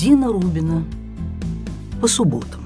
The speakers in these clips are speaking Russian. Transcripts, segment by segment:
Дина Рубина. По субботам.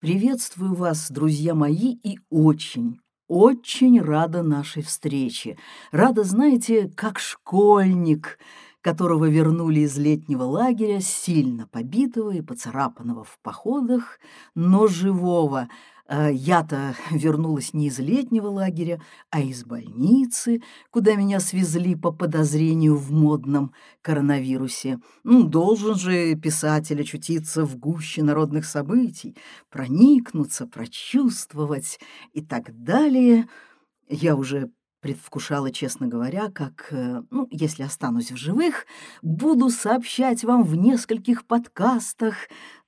Приветствую вас, друзья мои, и очень, очень рада нашей встрече. Рада, знаете, как школьник, которого вернули из летнего лагеря, сильно побитого и поцарапанного в походах, но живого. А я-то вернулась не из летнего лагеря, а из больницы, куда меня свезли по подозрению в модном коронавирусе. Ну, должен же писатель очутиться в гуще народных событий, проникнуться, прочувствовать и так далее. Я уже предвкушала, честно говоря, как, э, ну, если останусь в живых, буду сообщать вам в нескольких подкастах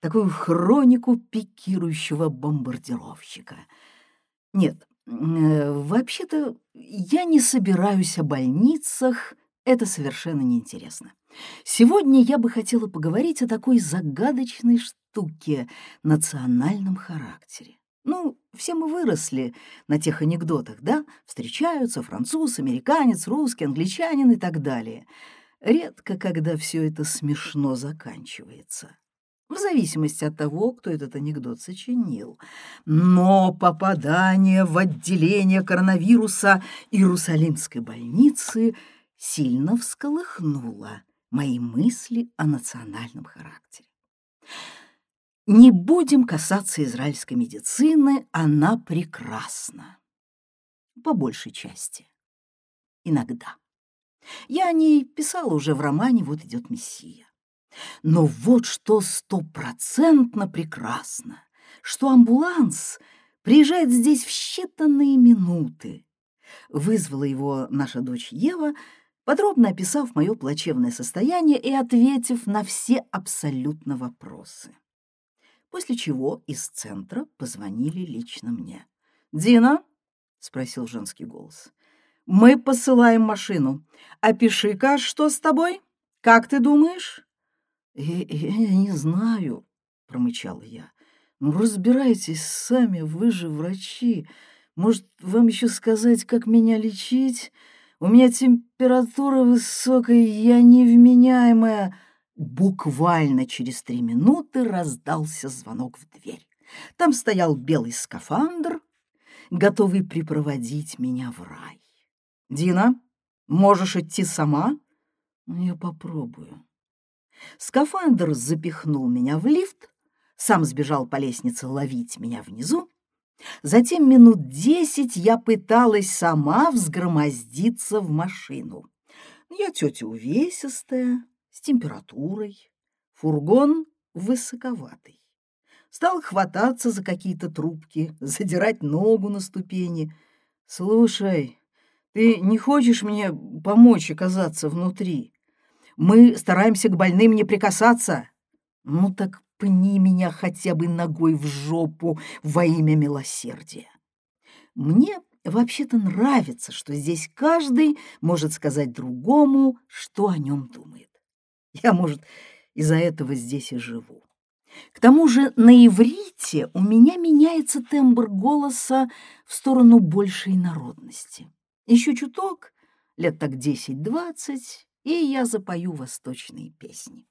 такую хронику пикирующего бомбардировщика. Нет, э, вообще-то я не собираюсь о больницах, это совершенно неинтересно. Сегодня я бы хотела поговорить о такой загадочной штуке — национальном характере. Ну, все мы выросли на тех анекдотах, да? Встречаются француз, американец, русский, англичанин и так далее. Редко, когда все это смешно заканчивается. В зависимости от того, кто этот анекдот сочинил. Но попадание в отделение коронавируса Иерусалимской больницы сильно всколыхнуло мои мысли о национальном характере. Не будем касаться израильской медицины, она прекрасна. По большей части. Иногда. Я о ней писала уже в романе «Вот идет Мессия». Но вот что стопроцентно прекрасно, что амбуланс приезжает здесь в считанные минуты. Вызвала его наша дочь Ева, подробно описав мое плачевное состояние и ответив на все абсолютно вопросы после чего из центра позвонили лично мне. «Дина?» — спросил женский голос. «Мы посылаем машину. Опиши-ка, что с тобой? Как ты думаешь?» «Я, я не знаю», — промычала я. «Ну, разбирайтесь сами, вы же врачи. Может, вам еще сказать, как меня лечить? У меня температура высокая, я невменяемая». Буквально через три минуты раздался звонок в дверь. Там стоял белый скафандр, готовый припроводить меня в рай. «Дина, можешь идти сама?» «Ну, «Я попробую». Скафандр запихнул меня в лифт, сам сбежал по лестнице ловить меня внизу. Затем минут десять я пыталась сама взгромоздиться в машину. Я тетя увесистая, температурой, фургон высоковатый. Стал хвататься за какие-то трубки, задирать ногу на ступени. «Слушай, ты не хочешь мне помочь оказаться внутри? Мы стараемся к больным не прикасаться. Ну так пни меня хотя бы ногой в жопу во имя милосердия. Мне вообще-то нравится, что здесь каждый может сказать другому, что о нем думает. Я, может, из-за этого здесь и живу. К тому же на иврите у меня меняется тембр голоса в сторону большей народности. Еще чуток, лет так десять-двадцать, и я запою восточные песни.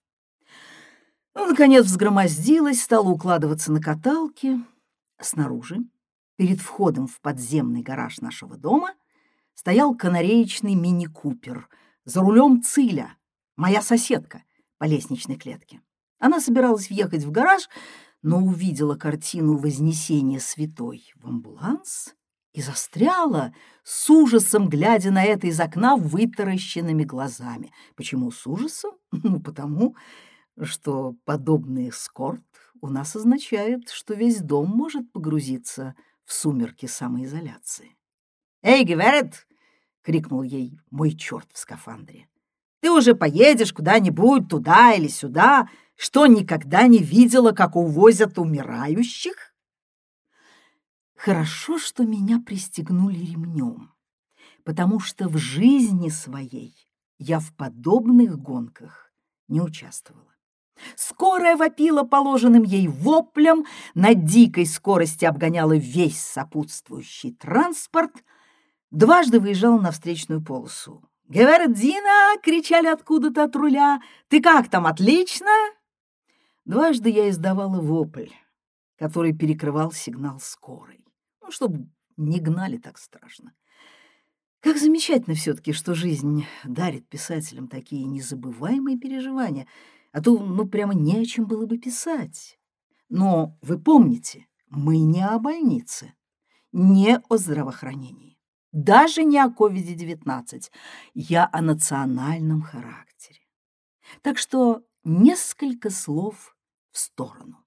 Ну, наконец, взгромоздилась, стала укладываться на каталке. Снаружи, перед входом в подземный гараж нашего дома, стоял канареечный мини-купер, за рулем Циля — моя соседка по лестничной клетке. Она собиралась въехать в гараж, но увидела картину Вознесения Святой в амбуланс и застряла, с ужасом глядя на это из окна вытаращенными глазами. Почему с ужасом? Ну, потому что подобный эскорт у нас означает, что весь дом может погрузиться в сумерки самоизоляции. «Эй, Геверет!» — крикнул ей мой черт в скафандре. Ты уже поедешь куда-нибудь туда или сюда, что никогда не видела, как увозят умирающих? Хорошо, что меня пристегнули ремнем, потому что в жизни своей я в подобных гонках не участвовала. Скорая вопила положенным ей воплем, на дикой скорости обгоняла весь сопутствующий транспорт, дважды выезжала на встречную полосу. «Гевердина!» — кричали откуда-то от руля. «Ты как там, отлично?» Дважды я издавала вопль, который перекрывал сигнал скорой, ну, чтобы не гнали так страшно. Как замечательно все-таки, что жизнь дарит писателям такие незабываемые переживания — а то ну прямо не о чем было бы писать. Но вы помните, мы не о больнице, не о здравоохранении, даже не о COVID-19. Я о национальном характере. Так что несколько слов в сторону.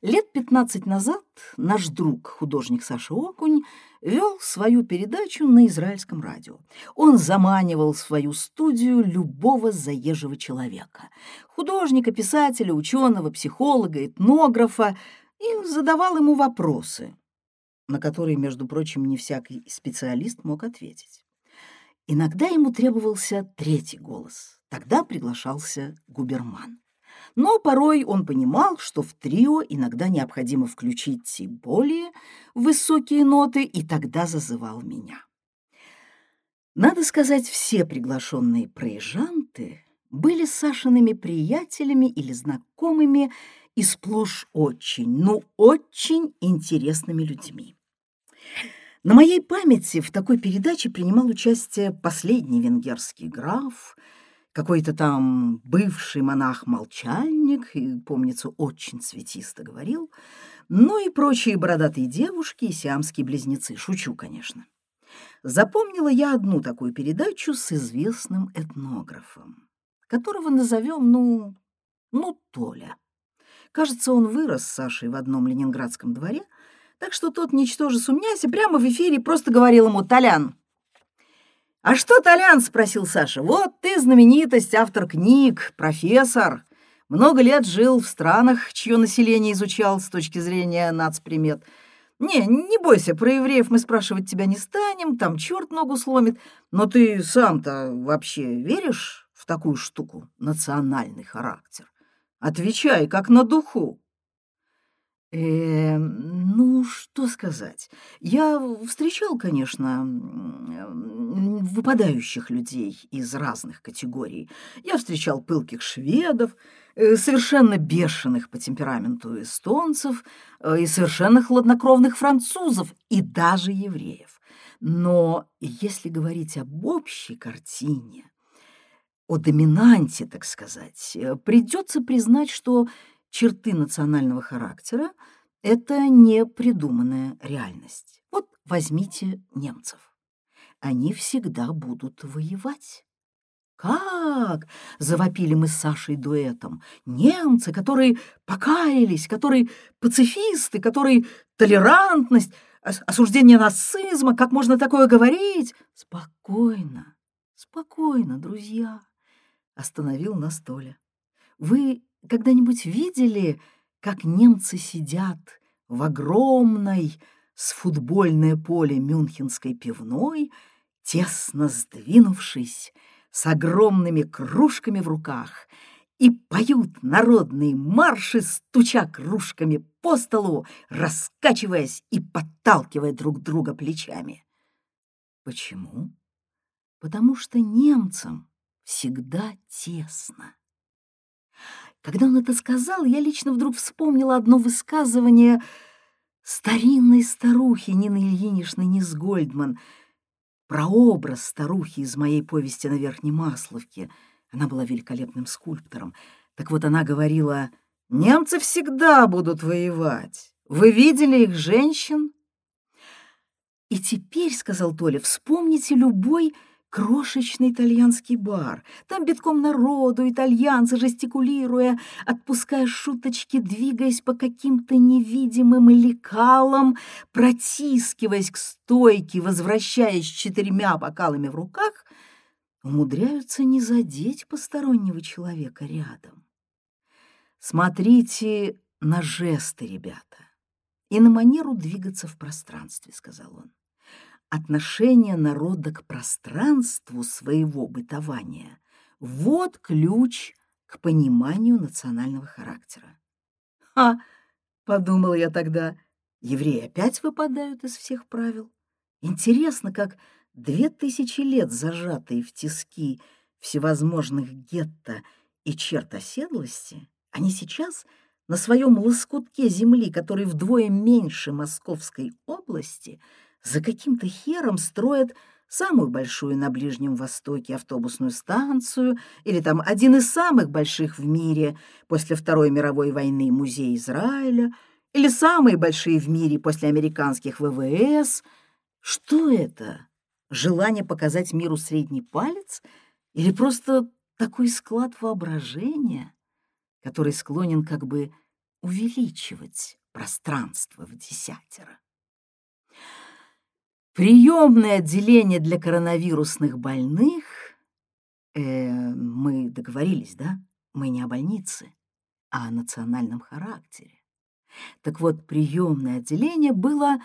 Лет 15 назад наш друг, художник Саша Окунь, вел свою передачу на израильском радио. Он заманивал в свою студию любого заезжего человека. Художника, писателя, ученого, психолога, этнографа. И задавал ему вопросы, на которые, между прочим, не всякий специалист мог ответить. Иногда ему требовался третий голос. Тогда приглашался губерман. Но порой он понимал, что в трио иногда необходимо включить и более высокие ноты, и тогда зазывал меня. Надо сказать, все приглашенные проезжанты были Сашиными приятелями или знакомыми и сплошь очень, ну очень интересными людьми. На моей памяти в такой передаче принимал участие последний венгерский граф – какой-то там бывший монах-молчальник, и, помнится, очень цветисто говорил, ну и прочие бородатые девушки и сиамские близнецы. Шучу, конечно. Запомнила я одну такую передачу с известным этнографом, которого назовем, ну, ну, Толя. Кажется, он вырос с Сашей в одном ленинградском дворе, так что тот, ничтоже сумняся, прямо в эфире просто говорил ему «Толян, «А что, Толян?» — спросил Саша. «Вот ты знаменитость, автор книг, профессор. Много лет жил в странах, чье население изучал с точки зрения нацпримет. Не, не бойся, про евреев мы спрашивать тебя не станем, там черт ногу сломит. Но ты сам-то вообще веришь в такую штуку, национальный характер? Отвечай, как на духу». Э, ну, что сказать. Я встречал, конечно, выпадающих людей из разных категорий. Я встречал пылких шведов, э, совершенно бешеных по темпераменту эстонцев э, и совершенно хладнокровных французов и даже евреев. Но если говорить об общей картине, о доминанте, так сказать, э, придется признать, что черты национального характера — это не придуманная реальность. Вот возьмите немцев. Они всегда будут воевать. «Как?» — завопили мы с Сашей дуэтом. «Немцы, которые покаялись, которые пацифисты, которые толерантность, осуждение нацизма, как можно такое говорить?» «Спокойно, спокойно, друзья», — остановил на столе. «Вы когда-нибудь видели, как немцы сидят в огромной с футбольное поле Мюнхенской пивной, тесно сдвинувшись, с огромными кружками в руках, и поют народные марши, стуча кружками по столу, раскачиваясь и подталкивая друг друга плечами. Почему? Потому что немцам всегда тесно. Когда он это сказал, я лично вдруг вспомнила одно высказывание старинной старухи Нины Ильиничны Низгольдман, прообраз старухи из моей повести на Верхней Масловке. Она была великолепным скульптором. Так вот она говорила, «Немцы всегда будут воевать. Вы видели их женщин?» «И теперь, — сказал Толя, — вспомните любой крошечный итальянский бар. Там битком народу, итальянцы, жестикулируя, отпуская шуточки, двигаясь по каким-то невидимым лекалам, протискиваясь к стойке, возвращаясь четырьмя бокалами в руках, умудряются не задеть постороннего человека рядом. Смотрите на жесты, ребята, и на манеру двигаться в пространстве, — сказал он отношение народа к пространству своего бытования — вот ключ к пониманию национального характера. «Ха!» — подумала я тогда, евреи опять выпадают из всех правил. Интересно, как две тысячи лет зажатые в тиски всевозможных гетто и черт оседлости, они сейчас на своем лоскутке земли, который вдвое меньше Московской области, за каким-то хером строят самую большую на Ближнем Востоке автобусную станцию или там один из самых больших в мире после Второй мировой войны музей Израиля или самые большие в мире после американских ВВС. Что это? Желание показать миру средний палец или просто такой склад воображения, который склонен как бы увеличивать пространство в десятеро? Приемное отделение для коронавирусных больных... Э, мы договорились, да? Мы не о больнице, а о национальном характере. Так вот, приемное отделение было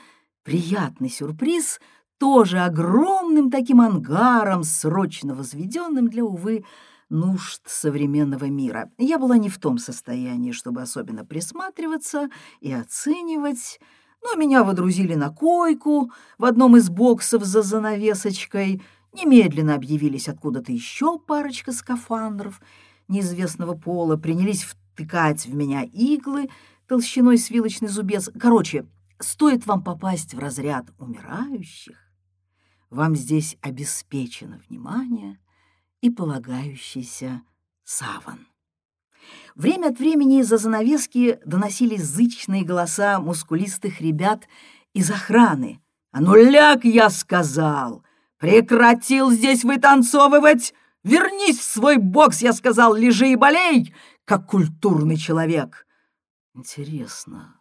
приятный сюрприз, тоже огромным таким ангаром, срочно возведенным для, увы, нужд современного мира. Я была не в том состоянии, чтобы особенно присматриваться и оценивать, но меня водрузили на койку в одном из боксов за занавесочкой. Немедленно объявились откуда-то еще парочка скафандров неизвестного пола, принялись втыкать в меня иглы толщиной с вилочный зубец. Короче, стоит вам попасть в разряд умирающих, вам здесь обеспечено внимание и полагающийся саван. Время от времени из-за занавески доносились зычные голоса мускулистых ребят из охраны. «А ну ляг, я сказал! Прекратил здесь вытанцовывать! Вернись в свой бокс, я сказал, лежи и болей, как культурный человек!» Интересно,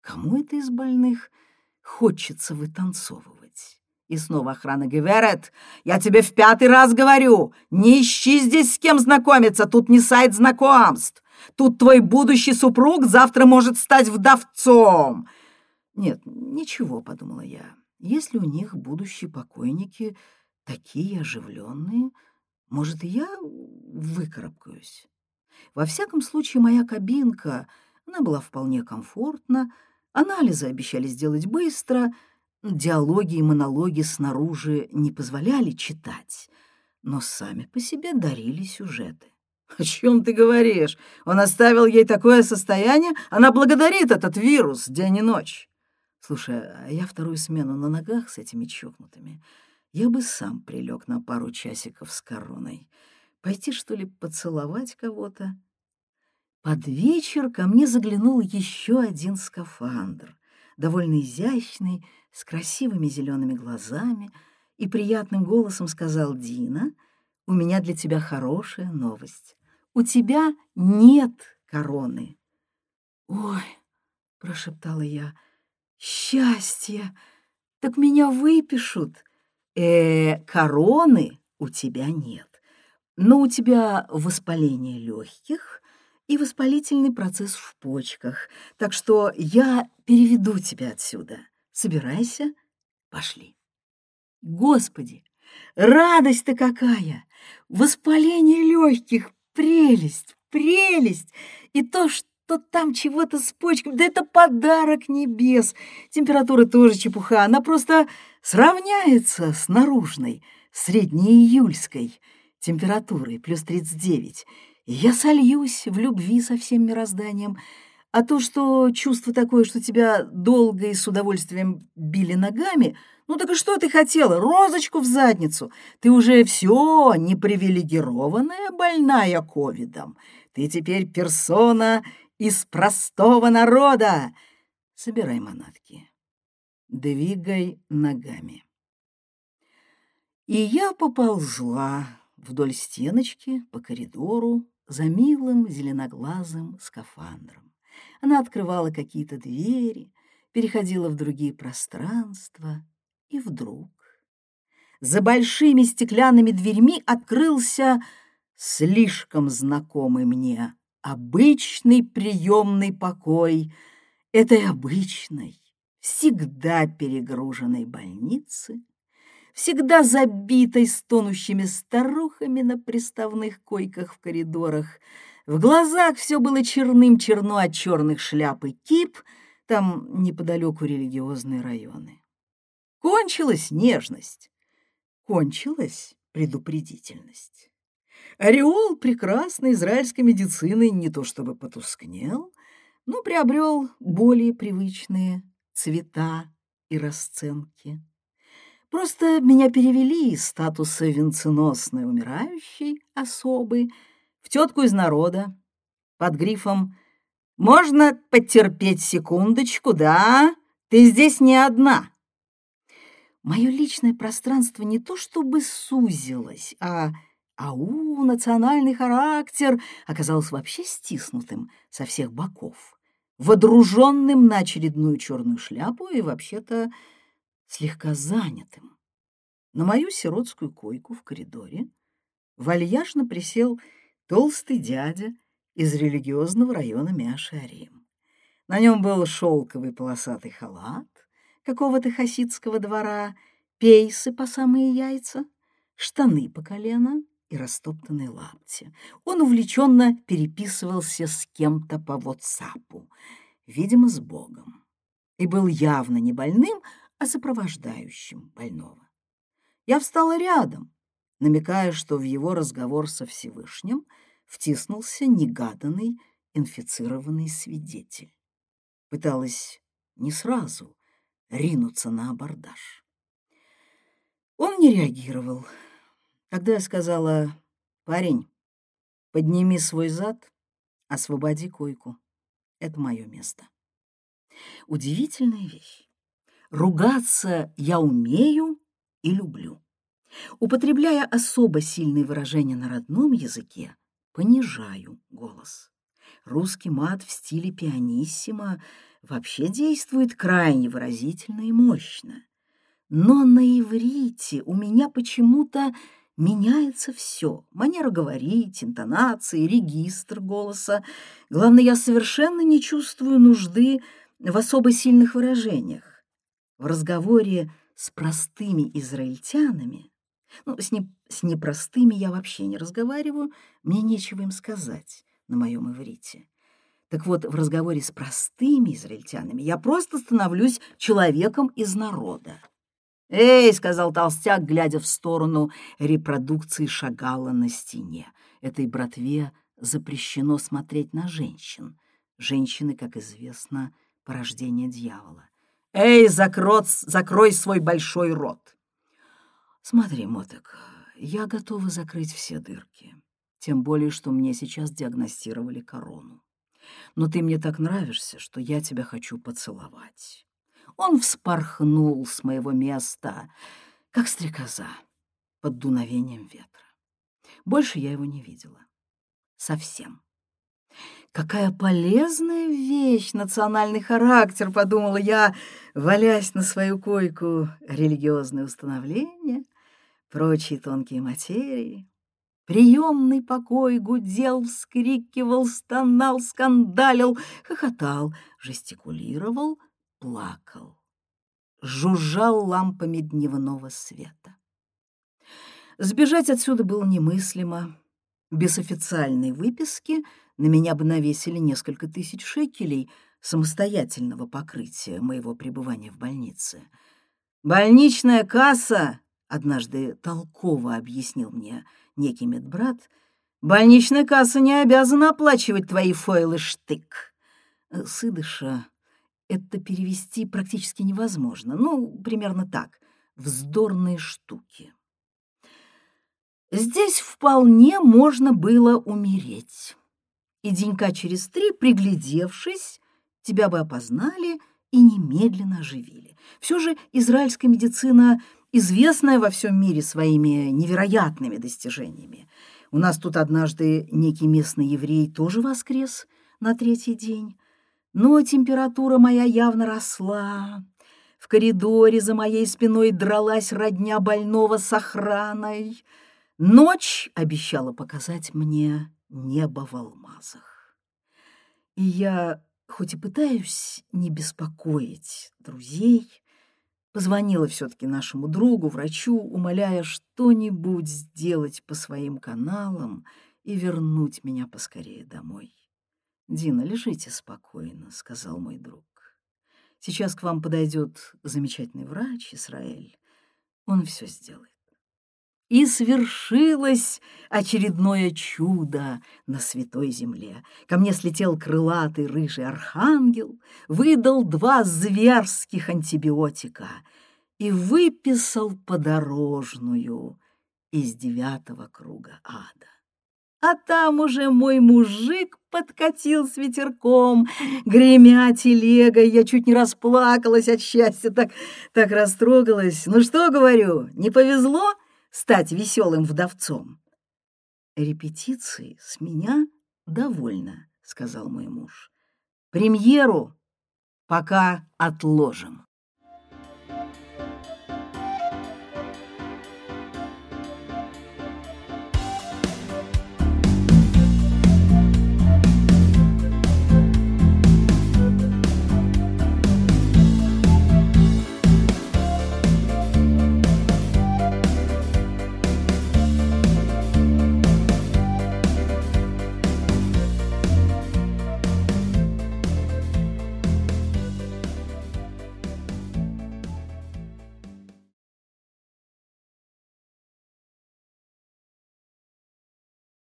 кому это из больных хочется вытанцовывать? И снова охрана Геверет. «Я тебе в пятый раз говорю, не ищи здесь с кем знакомиться, тут не сайт знакомств. Тут твой будущий супруг завтра может стать вдовцом». «Нет, ничего», — подумала я. «Если у них будущие покойники такие оживленные, может, и я выкарабкаюсь». Во всяком случае, моя кабинка, она была вполне комфортна, анализы обещали сделать быстро — Диалоги и монологи снаружи не позволяли читать, но сами по себе дарили сюжеты. «О чем ты говоришь? Он оставил ей такое состояние? Она благодарит этот вирус день и ночь!» «Слушай, а я вторую смену на ногах с этими чокнутыми. Я бы сам прилег на пару часиков с короной. Пойти, что ли, поцеловать кого-то?» Под вечер ко мне заглянул еще один скафандр, довольно изящный, с красивыми зелеными глазами и приятным голосом сказал Дина, «У меня для тебя хорошая новость. У тебя нет короны». «Ой!» — прошептала я. «Счастье! Так меня выпишут!» «Э, короны у тебя нет, но у тебя воспаление легких и воспалительный процесс в почках, так что я переведу тебя отсюда. Собирайся, пошли. Господи, радость-то какая! Воспаление легких, прелесть, прелесть! И то, что там чего-то с почками, да это подарок небес. Температура тоже чепуха, она просто сравняется с наружной, среднеиюльской температурой, плюс 39. И я сольюсь в любви со всем мирозданием — а то, что чувство такое, что тебя долго и с удовольствием били ногами, ну так и что ты хотела? Розочку в задницу. Ты уже все непривилегированная больная ковидом. Ты теперь персона из простого народа. Собирай манатки. Двигай ногами. И я поползла вдоль стеночки по коридору за милым зеленоглазым скафандром. Она открывала какие-то двери, переходила в другие пространства, и вдруг за большими стеклянными дверьми открылся слишком знакомый мне обычный приемный покой этой обычной, всегда перегруженной больницы, всегда забитой стонущими старухами на приставных койках в коридорах, В глазах все было черным-черно от черных шляп и кип, там неподалеку религиозные районы. Кончилась нежность, кончилась предупредительность. Ореол прекрасной израильской медицины не то чтобы потускнел, но приобрел более привычные цвета и расценки. Просто меня перевели из статуса венценосной умирающей особы в тетку из народа под грифом «Можно потерпеть секундочку, да? Ты здесь не одна». Мое личное пространство не то чтобы сузилось, а ау, национальный характер оказался вообще стиснутым со всех боков, водруженным на очередную черную шляпу и вообще-то слегка занятым. На мою сиротскую койку в коридоре вальяжно присел толстый дядя из религиозного района Мяшарим. На нем был шелковый полосатый халат какого-то хасидского двора, пейсы по самые яйца, штаны по колено и растоптанные лапти. Он увлеченно переписывался с кем-то по ватсапу, видимо, с Богом, и был явно не больным, а сопровождающим больного. Я встала рядом, намекая, что в его разговор со Всевышним втиснулся негаданный инфицированный свидетель. Пыталась не сразу ринуться на абордаж. Он не реагировал. Когда я сказала, «Парень, подними свой зад, освободи койку. Это мое место». Удивительная вещь. Ругаться я умею и люблю. Употребляя особо сильные выражения на родном языке, понижаю голос. Русский мат в стиле пианиссимо вообще действует крайне выразительно и мощно. Но на иврите у меня почему-то меняется все. Манера говорить, интонации, регистр голоса. Главное, я совершенно не чувствую нужды в особо сильных выражениях. В разговоре с простыми израильтянами, ну, с, не, с непростыми я вообще не разговариваю, мне нечего им сказать на моем иврите. Так вот, в разговоре с простыми израильтянами я просто становлюсь человеком из народа. «Эй!» — сказал толстяк, глядя в сторону репродукции Шагала на стене. Этой братве запрещено смотреть на женщин. Женщины, как известно, порождение дьявола. «Эй, закрот, закрой свой большой рот!» «Смотри, Моток, я готова закрыть все дырки, тем более, что мне сейчас диагностировали корону. Но ты мне так нравишься, что я тебя хочу поцеловать». Он вспорхнул с моего места, как стрекоза под дуновением ветра. Больше я его не видела. Совсем. Какая полезная вещь, национальный характер, подумала я, валясь на свою койку, религиозные установления, прочие тонкие материи. Приемный покой гудел, вскрикивал, стонал, скандалил, хохотал, жестикулировал, плакал, жужжал лампами дневного света. Сбежать отсюда было немыслимо. Без официальной выписки — на меня бы навесили несколько тысяч шекелей самостоятельного покрытия моего пребывания в больнице. «Больничная касса», — однажды толково объяснил мне некий медбрат, «больничная касса не обязана оплачивать твои фойлы штык». Э, Сыдыша это перевести практически невозможно. Ну, примерно так. Вздорные штуки. Здесь вполне можно было умереть и денька через три, приглядевшись, тебя бы опознали и немедленно оживили. Все же израильская медицина известная во всем мире своими невероятными достижениями. У нас тут однажды некий местный еврей тоже воскрес на третий день, но температура моя явно росла. В коридоре за моей спиной дралась родня больного с охраной. Ночь обещала показать мне небо в алмазах. И я, хоть и пытаюсь не беспокоить друзей, позвонила все-таки нашему другу, врачу, умоляя что-нибудь сделать по своим каналам и вернуть меня поскорее домой. «Дина, лежите спокойно», — сказал мой друг. «Сейчас к вам подойдет замечательный врач Израиль. Он все сделает». И свершилось очередное чудо на святой земле. Ко мне слетел крылатый рыжий архангел, выдал два зверских антибиотика и выписал подорожную из девятого круга ада. А там уже мой мужик подкатил с ветерком, гремя телегой. Я чуть не расплакалась от счастья, так, так растрогалась. Ну что, говорю, не повезло стать веселым вдовцом? Репетиции с меня довольно, сказал мой муж. Премьеру пока отложим.